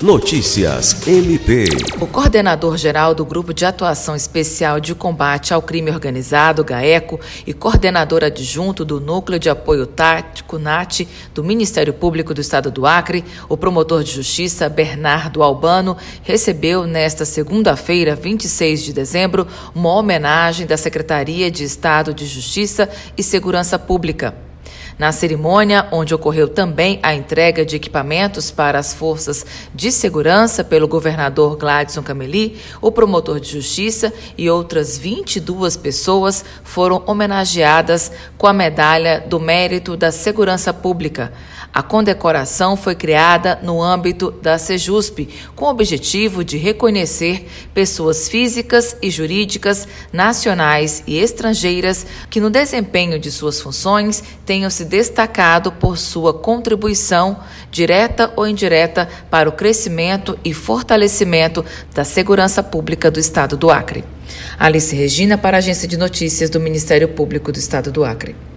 Notícias MP. O coordenador-geral do Grupo de Atuação Especial de Combate ao Crime Organizado, GAECO, e coordenador adjunto do Núcleo de Apoio Tático, NAT, do Ministério Público do Estado do Acre, o promotor de justiça Bernardo Albano, recebeu nesta segunda-feira, 26 de dezembro, uma homenagem da Secretaria de Estado de Justiça e Segurança Pública. Na cerimônia, onde ocorreu também a entrega de equipamentos para as forças de segurança pelo governador Gladson Cameli, o promotor de justiça e outras 22 pessoas foram homenageadas com a medalha do mérito da segurança pública. A condecoração foi criada no âmbito da Sejusp, com o objetivo de reconhecer pessoas físicas e jurídicas, nacionais e estrangeiras, que no desempenho de suas funções tenham se destacado por sua contribuição, direta ou indireta, para o crescimento e fortalecimento da segurança pública do Estado do Acre. Alice Regina, para a Agência de Notícias do Ministério Público do Estado do Acre.